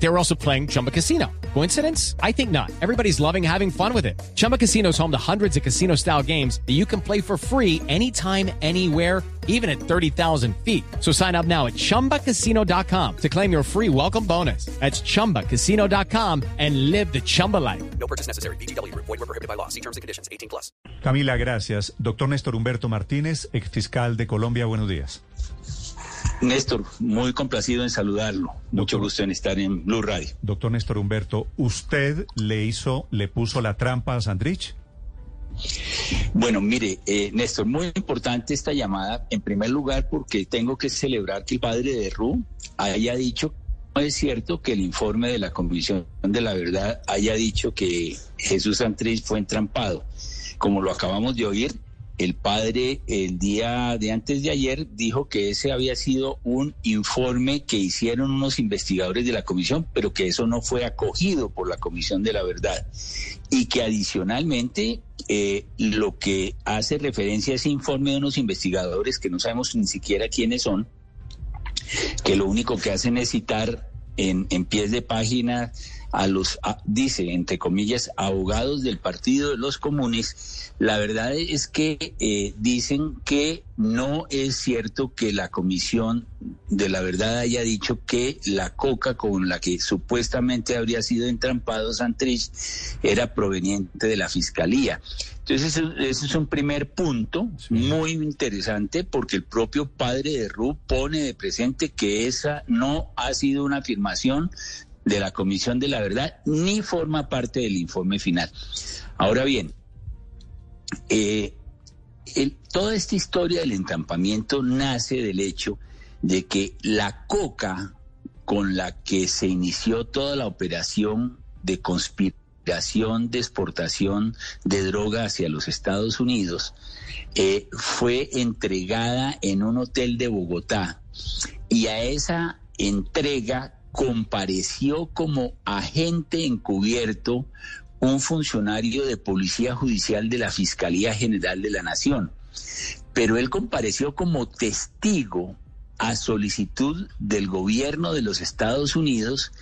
They were also playing Chumba Casino. Coincidence? I think not. Everybody's loving having fun with it. Chumba Casino is home to hundreds of casino style games that you can play for free anytime, anywhere, even at 30,000 feet. So sign up now at chumbacasino.com to claim your free welcome bonus. That's chumbacasino.com and live the Chumba life. No purchase necessary. BGW. Void were prohibited by law. See terms and conditions. 18 plus. Camila, gracias. Doctor Néstor Humberto Martínez, ex fiscal de Colombia, buenos días. Néstor, muy complacido en saludarlo. Mucho Doctor. gusto en estar en Blue Radio. Doctor Néstor Humberto, ¿usted le hizo, le puso la trampa a Sandrich? Bueno, mire, eh, Néstor, muy importante esta llamada, en primer lugar porque tengo que celebrar que el padre de Ru haya dicho, no es cierto que el informe de la Comisión de la Verdad haya dicho que Jesús Santrich fue entrampado. Como lo acabamos de oír, el padre el día de antes de ayer dijo que ese había sido un informe que hicieron unos investigadores de la comisión, pero que eso no fue acogido por la Comisión de la Verdad. Y que adicionalmente eh, lo que hace referencia a ese informe de unos investigadores que no sabemos ni siquiera quiénes son, que lo único que hacen es citar en, en pies de página a los, dice, entre comillas, abogados del Partido de los Comunes, la verdad es que eh, dicen que no es cierto que la Comisión de la Verdad haya dicho que la coca con la que supuestamente habría sido entrampado Santrich era proveniente de la Fiscalía. Entonces, ese, es un primer punto muy interesante porque el propio padre de Ru pone de presente que esa no ha sido una afirmación de la Comisión de la Verdad ni forma parte del informe final. Ahora bien, eh, toda esta historia del entrampamiento nace del hecho de que la coca con la que se inició toda la operación de conspiración de exportación de droga hacia los Estados Unidos eh, fue entregada en un hotel de Bogotá. Y a esa entrega compareció como agente encubierto un funcionario de policía judicial de la Fiscalía General de la Nación. Pero él compareció como testigo a solicitud del gobierno de los Estados Unidos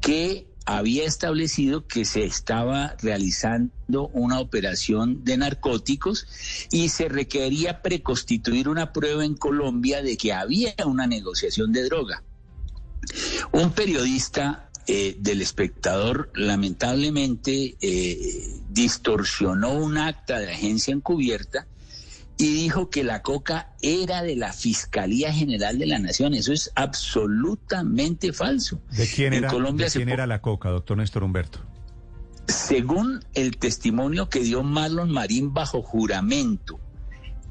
que había establecido que se estaba realizando una operación de narcóticos y se requería preconstituir una prueba en Colombia de que había una negociación de droga. Un periodista eh, del espectador lamentablemente eh, distorsionó un acta de agencia encubierta y dijo que la coca era de la Fiscalía General de la Nación. Eso es absolutamente falso. ¿De quién En era, Colombia de quién era la coca, doctor Néstor Humberto? Según el testimonio que dio Marlon Marín bajo juramento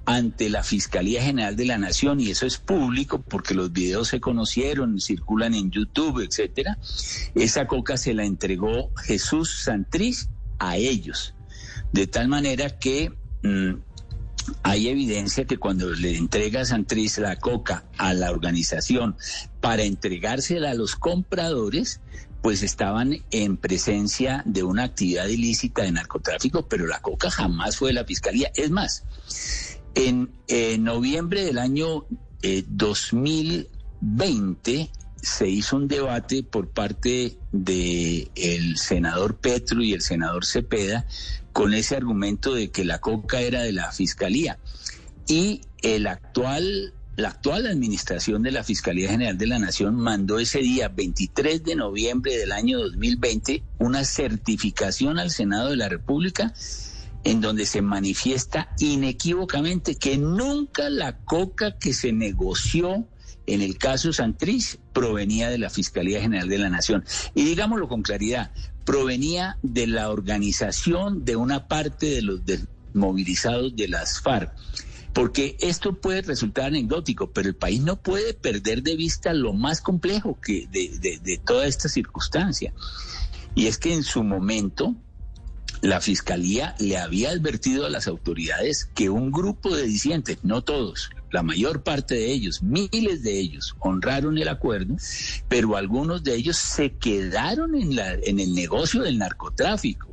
ante la Fiscalía General de la Nación, y eso es público porque los videos se conocieron, circulan en YouTube, etcétera, esa coca se la entregó Jesús Santriz a ellos. De tal manera que mm, hay evidencia que cuando le entrega Santriz la coca a la organización para entregársela a los compradores, pues estaban en presencia de una actividad ilícita de narcotráfico, pero la coca jamás fue de la fiscalía. Es más, en eh, noviembre del año eh, 2020 se hizo un debate por parte de el senador Petro y el senador Cepeda con ese argumento de que la coca era de la fiscalía. Y el actual la actual administración de la Fiscalía General de la Nación mandó ese día 23 de noviembre del año 2020 una certificación al Senado de la República en donde se manifiesta inequívocamente que nunca la coca que se negoció en el caso Santriz provenía de la Fiscalía General de la Nación. Y digámoslo con claridad, provenía de la organización de una parte de los desmovilizados de las FARC. Porque esto puede resultar anecdótico, pero el país no puede perder de vista lo más complejo que de toda esta circunstancia. Y es que en su momento la fiscalía le había advertido a las autoridades que un grupo de disidentes, no todos, la mayor parte de ellos, miles de ellos, honraron el acuerdo, pero algunos de ellos se quedaron en, la, en el negocio del narcotráfico.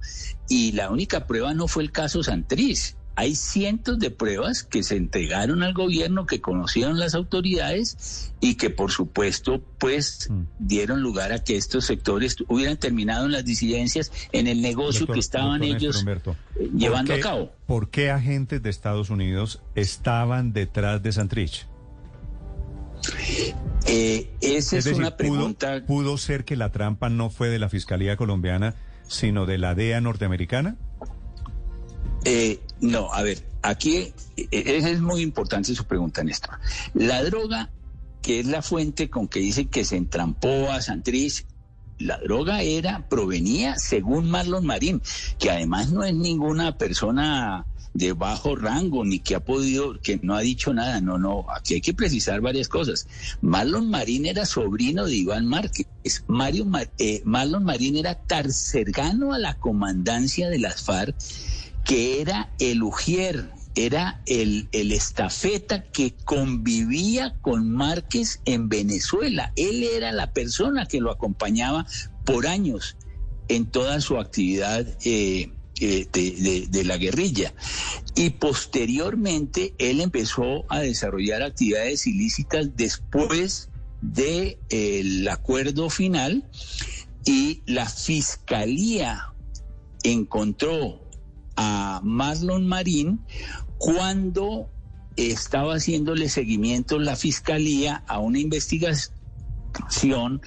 Y la única prueba no fue el caso Santriz. Hay cientos de pruebas que se entregaron al gobierno, que conocieron las autoridades y que por supuesto pues dieron lugar a que estos sectores hubieran terminado en las disidencias en el negocio Doctor- que estaban doctor ellos Humberto, eh, ¿por llevando qué- a cabo. ¿Por qué agentes de Estados Unidos estaban detrás de Santrich? Eh, esa es, decir, una pudo- pregunta. ¿pudo, ser que la trampa no fue de la Fiscalía colombiana, sino de la DEA norteamericana? Eh, no, a ver, aquí eh, es muy importante su pregunta, Néstor. La droga, que es la fuente con que dicen que se entrampó a Santriz, la droga era, provenía según Marlon Marín, que además no es ninguna persona de bajo rango ni que ha podido, que no ha dicho nada. No, no, aquí hay que precisar varias cosas. Marlon Marín era sobrino de Iván Márquez. Mario, Ma- eh, Marlon Marín era tercergano a la comandancia de las FARC que era el ujier, era el, el estafeta que convivía con Márquez en Venezuela. Él era la persona que lo acompañaba por años en toda su actividad eh, eh, de, de- de la guerrilla. Y posteriormente él empezó a desarrollar actividades ilícitas después del acuerdo final y la fiscalía encontró a Marlon Marín cuando estaba haciéndole seguimiento la fiscalía a una investigación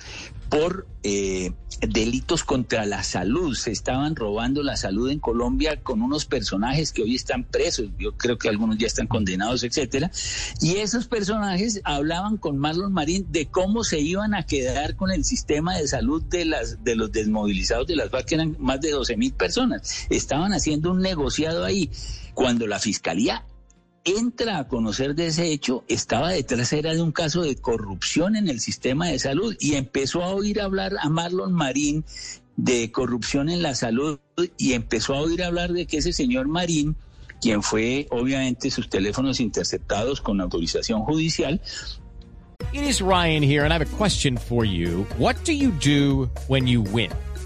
por eh, delitos contra la salud. Se estaban robando la salud en Colombia con unos personajes que hoy están presos. Yo creo que algunos ya están condenados, etcétera. Y esos personajes hablaban con Marlon Marín de cómo se iban a quedar con el sistema de salud de las de los desmovilizados de las FARC, que eran más de 12 mil personas. Estaban haciendo un negociado ahí. Cuando la fiscalía entra a conocer de ese hecho, estaba detrás era de un caso de corrupción en el sistema de salud y empezó a oír hablar a Marlon Marín de corrupción en la salud y empezó a oír hablar de que ese señor Marín, quien fue obviamente sus teléfonos interceptados con autorización judicial, It is Ryan here, and I have a question for you. What do you do when you win?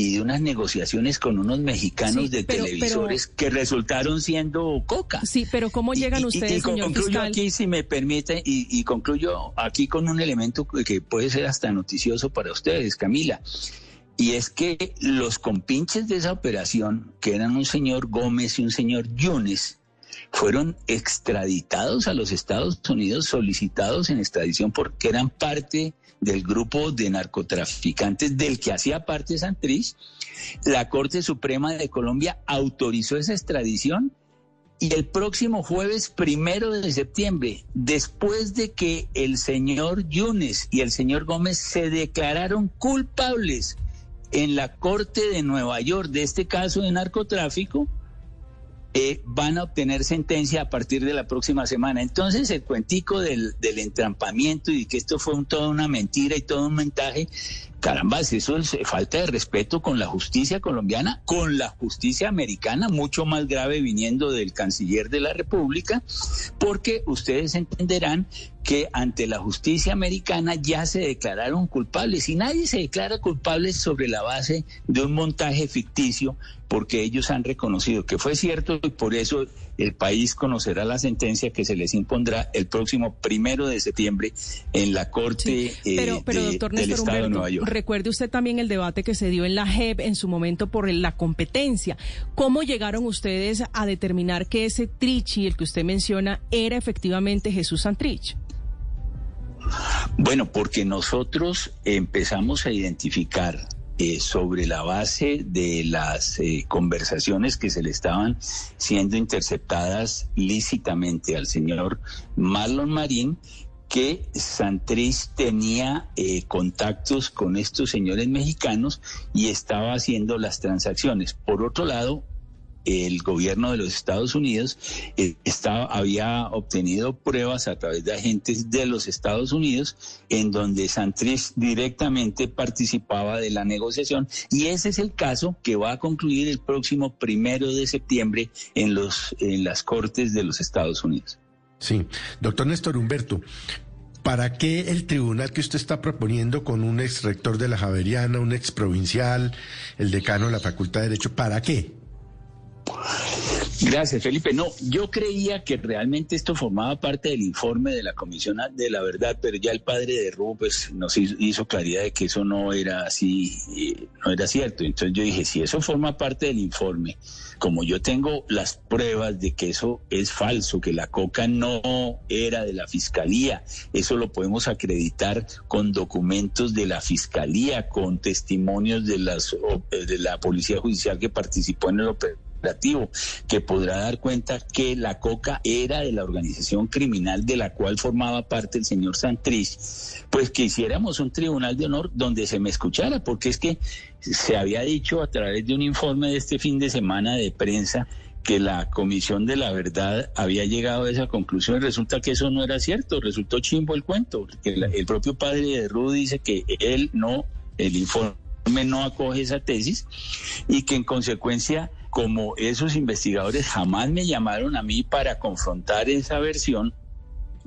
y de unas negociaciones con unos mexicanos Sí, de pero- televisores que resultaron siendo coca. Sí, pero ¿cómo llegan Y- y- ustedes, y, señor concluyo fiscal? aquí, si me permite, y, y concluyo aquí con un elemento que- que puede ser hasta noticioso para ustedes, Camila. Y es que los compinches de esa operación, que eran un señor Gómez y un señor Yunes, fueron extraditados a los Estados Unidos, solicitados en extradición porque eran parte del grupo de narcotraficantes del que hacía parte Santriz. La Corte Suprema de Colombia autorizó esa extradición y el próximo jueves primero de septiembre, después de que el señor Yunes y el señor Gómez se declararon culpables en la Corte de Nueva York de este caso de narcotráfico, eh, van a obtener sentencia a partir de la próxima semana. Entonces, el cuentico del, del entrampamiento y que esto fue un, toda una mentira y todo un montaje, caramba, eso es eh, falta de respeto con la justicia colombiana, con la justicia americana, mucho más grave viniendo del canciller de la República, porque ustedes entenderán que ante la justicia americana ya se declararon culpables y nadie se declara culpable sobre la base de un montaje ficticio porque ellos han reconocido que fue cierto y por eso el país conocerá la sentencia que se les impondrá el próximo primero de septiembre en la Corte Sí, pero, eh, pero de- doctor del Néstor Estado de Nueva York. recuerde usted también el debate que se dio en la JEP en su momento por la competencia. ¿Cómo llegaron ustedes a determinar que ese Trichi, el que usted menciona, era efectivamente Jesús Santrich? Bueno, porque nosotros empezamos a identificar eh, sobre la base de las eh, conversaciones que se le estaban siendo interceptadas lícitamente al señor Marlon Marín, que Santrich tenía eh, contactos con estos señores mexicanos y estaba haciendo las transacciones. Por otro lado, el gobierno de los Estados Unidos eh, estaba, había obtenido pruebas a través de agentes de los Estados Unidos en donde Santrich directamente participaba de la negociación y ese es el caso que va a concluir el próximo primero de septiembre en, los, en las Cortes de los Estados Unidos. Sí, doctor Néstor Humberto, ¿para qué el tribunal que usted está proponiendo con un ex rector de la Javeriana, un ex provincial, el decano de la Facultad de Derecho, ¿para qué? Gracias, Felipe. No, yo creía que realmente esto formaba parte del informe de la Comisión de la Verdad, pero ya el padre de Ru pues, nos hizo, claridad de que eso no era así, eh, no era cierto. Entonces yo dije, si eso forma parte del informe, como yo tengo las pruebas de que eso es falso, que la coca no era de la fiscalía, eso lo podemos acreditar con documentos de la fiscalía, con testimonios de, las, de la policía judicial que participó en el operativo que podrá dar cuenta que la coca era de la organización criminal de la cual formaba parte el señor Santrich, pues que hiciéramos un tribunal de honor donde se me escuchara, porque es que se había dicho a través de un informe de este fin de semana de prensa que la Comisión de la Verdad había llegado a esa conclusión resulta que eso no era cierto, resultó chimbo el cuento, que el propio padre de Rudy dice que él no, el informe no acoge esa tesis y que en consecuencia como esos investigadores jamás me llamaron a mí para confrontar esa versión,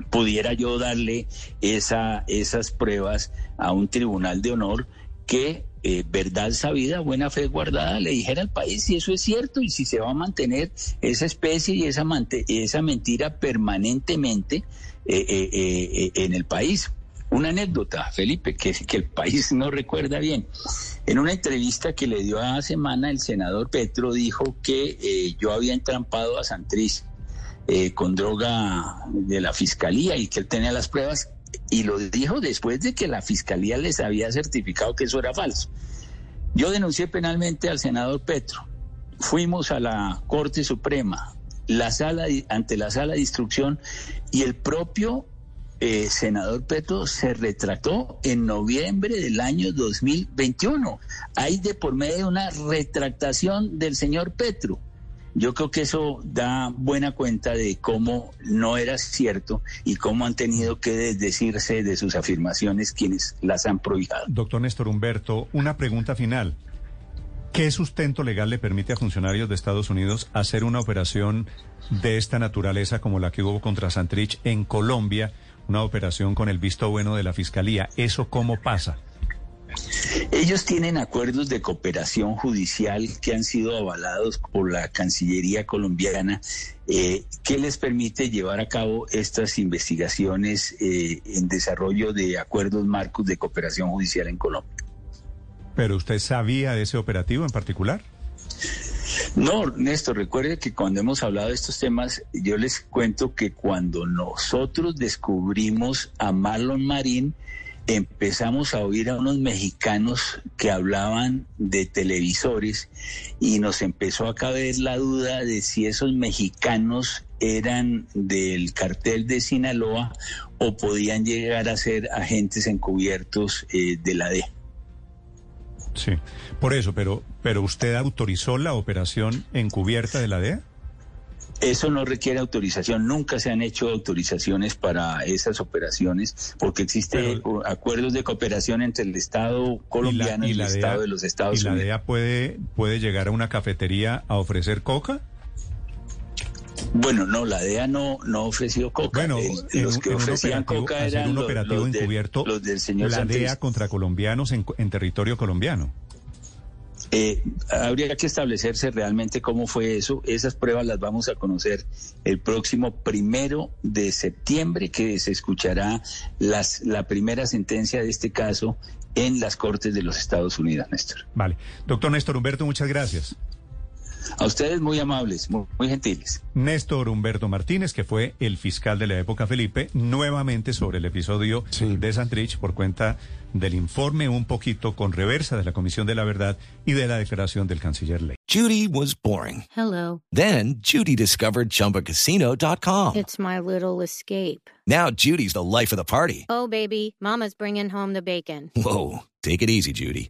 pudiera yo darle esa, esas pruebas a un tribunal de honor que eh, verdad sabida, buena fe guardada, le dijera al país si eso es cierto y si se va a mantener esa especie y esa, mentira permanentemente eh, eh, en el país. Una anécdota, Felipe, que el país no recuerda bien. En una entrevista que le dio a semana, el senador Petro dijo que eh, yo había entrampado a Santriz eh, con droga de la fiscalía y que él tenía las pruebas y lo dijo después de que la fiscalía les había certificado que eso era falso. Yo denuncié penalmente al senador Petro. Fuimos a la Corte Suprema, la sala ante la sala de instrucción y el propio eh, senador Petro se retractó en noviembre del año 2021. Hay de por medio una retractación del señor Petro. Yo creo que eso da buena cuenta de cómo no era cierto y cómo han tenido que desdecirse de sus afirmaciones quienes las han prohibido. Doctor Néstor Humberto, una pregunta final. ¿Qué sustento legal le permite a funcionarios de Estados Unidos hacer una operación de esta naturaleza como la que hubo contra Santrich en Colombia? Una operación con el visto bueno de la Fiscalía. ¿Eso cómo pasa? Ellos tienen acuerdos de cooperación judicial que han sido avalados por la Cancillería colombiana eh, que les permite llevar a cabo estas investigaciones eh, en desarrollo de acuerdos marcos de cooperación judicial en Colombia. ¿Pero usted sabía de ese operativo en particular? No, Néstor, recuerde que cuando hemos hablado de estos temas, yo les cuento que cuando nosotros descubrimos a Marlon Marín, empezamos a oír a unos mexicanos que hablaban de televisores y nos empezó a caber la duda de si esos mexicanos eran del cartel de Sinaloa o podían llegar a ser agentes encubiertos eh, de la DEA. Sí, por eso, pero, pero ¿usted autorizó la operación encubierta de la DEA? Eso no requiere autorización, nunca se han hecho autorizaciones para esas operaciones porque existen acuerdos de cooperación entre el Estado colombiano y, el Estado de los Estados Unidos. ¿Y la DEA puede, puede llegar a una cafetería a ofrecer coca? Bueno, no, la DEA no, no ofreció coca. Bueno, los que ofrecían coca eran un operativo encubierto, los del señor la DEA contra colombianos en, territorio colombiano. Eh, habría que establecerse realmente cómo fue eso. Esas pruebas las vamos a conocer el próximo primero de septiembre, que se escuchará las, la primera sentencia de este caso en las Cortes de los Estados Unidos, Néstor. Vale. Doctor Néstor Humberto, muchas gracias. A ustedes muy amables, muy, muy gentiles. Néstor Humberto Martínez, que fue el fiscal de la época Felipe, nuevamente sobre el episodio Sí. de Santrich por cuenta del informe un poquito con reversa de la Comisión de la Verdad y de la declaración del canciller Ley. Judy was boring. Hello. Then Judy discovered ChumbaCasino.com. It's my little escape. Now Judy's the life of the party. Oh, baby, Mama's bringing home the bacon. Whoa, take it easy, Judy.